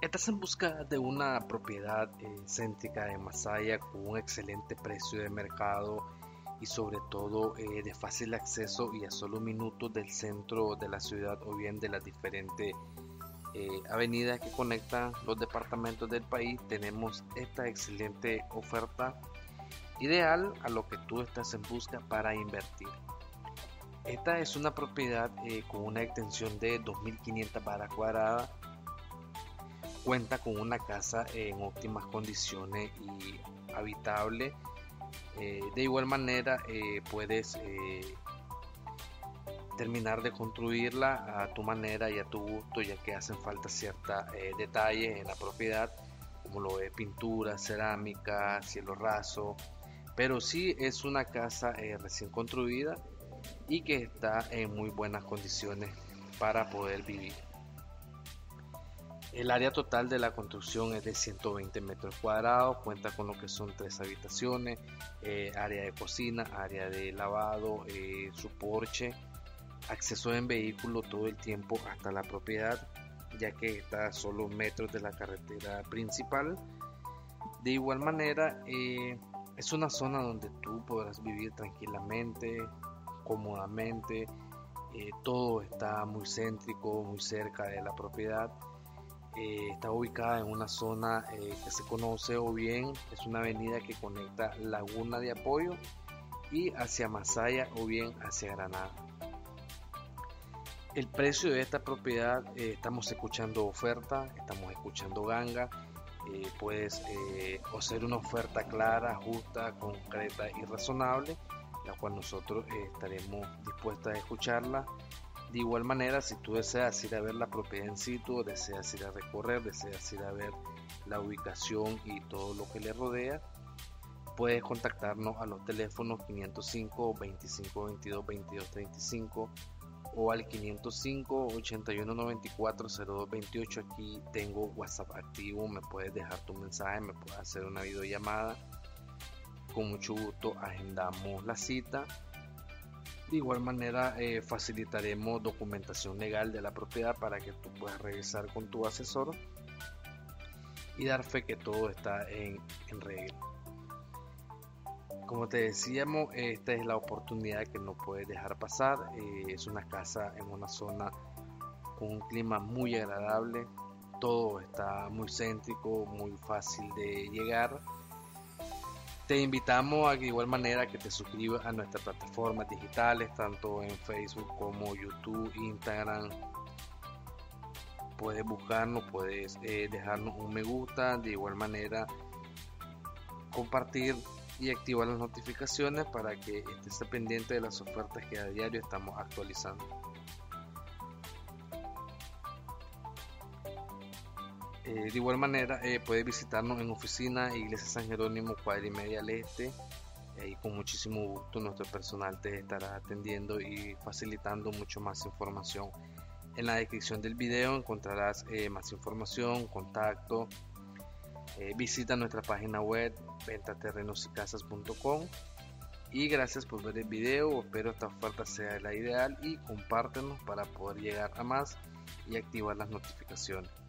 Estás en busca de una propiedad eh, céntrica de Masaya con un excelente precio de mercado y sobre todo eh, de fácil acceso y a solo minutos del centro de la ciudad o bien de las diferentes eh, avenidas que conectan los departamentos del país. Tenemos esta excelente oferta ideal a lo que tú estás en busca para invertir. Esta es una propiedad con una extensión de 2.500 barras cuadradas cuenta con una casa en óptimas condiciones y habitable. Eh, de igual manera eh, puedes eh, terminar de construirla a tu manera y a tu gusto ya que hacen falta ciertos detalles en la propiedad como lo es pintura, cerámica, cielo raso. Pero sí es una casa recién construida y que está en muy buenas condiciones para poder vivir. El área total de la construcción es de 120 metros cuadrados, cuenta con lo que son tres habitaciones, eh, área de cocina, área de lavado, eh, su porche, acceso en vehículo todo el tiempo hasta la propiedad, ya que está a solo metros de la carretera principal. De igual manera, eh, es una zona donde tú podrás vivir tranquilamente, cómodamente, todo está muy céntrico, muy cerca de la propiedad eh, está ubicada en una zona eh, que se conoce o bien es una avenida que conecta Laguna de Apoyo y hacia Masaya o bien hacia Granada. El precio de esta propiedad, eh, estamos escuchando oferta, estamos escuchando ganga, puedes hacer una oferta clara, justa, concreta y razonable, la cual nosotros estaremos dispuestos a escucharla de igual manera, si tú deseas ir a ver la propiedad en sitio, deseas ir a recorrer, deseas ir a ver la ubicación y todo lo que le rodea, puedes contactarnos a los teléfonos 505 25 22 22 35 o al 505 81 94 02 28 aquí tengo whatsapp activo me puedes dejar tu mensaje me puedes hacer una videollamada. Con mucho gusto agendamos la cita de igual manera, eh, facilitaremos documentación legal de la propiedad para que tú puedas revisar con tu asesor y dar fe que todo está en, regla. Como te decíamos, esta es la oportunidad que no puedes dejar pasar. Eh, es una casa en una zona con un clima muy agradable. Todo está muy céntrico, muy fácil de llegar te invitamos a de igual manera que te suscribas a nuestras plataformas digitales, tanto en Facebook como YouTube, Instagram. Puedes buscarnos, puedes eh, dejarnos un me gusta, de igual manera compartir y activar las notificaciones para que estés pendiente de las ofertas que a diario estamos actualizando. Eh, de igual manera, eh, puedes visitarnos en oficina Iglesia San Jerónimo, cuadra y media al este. Y con muchísimo gusto nuestro personal te estará atendiendo y facilitando mucho más información. En la descripción del video encontrarás eh, más información, contacto. visita nuestra página web ventaterrenosicasas.com y gracias por ver el video. Espero esta oferta sea la ideal y compártenos para poder llegar a más y activar las notificaciones.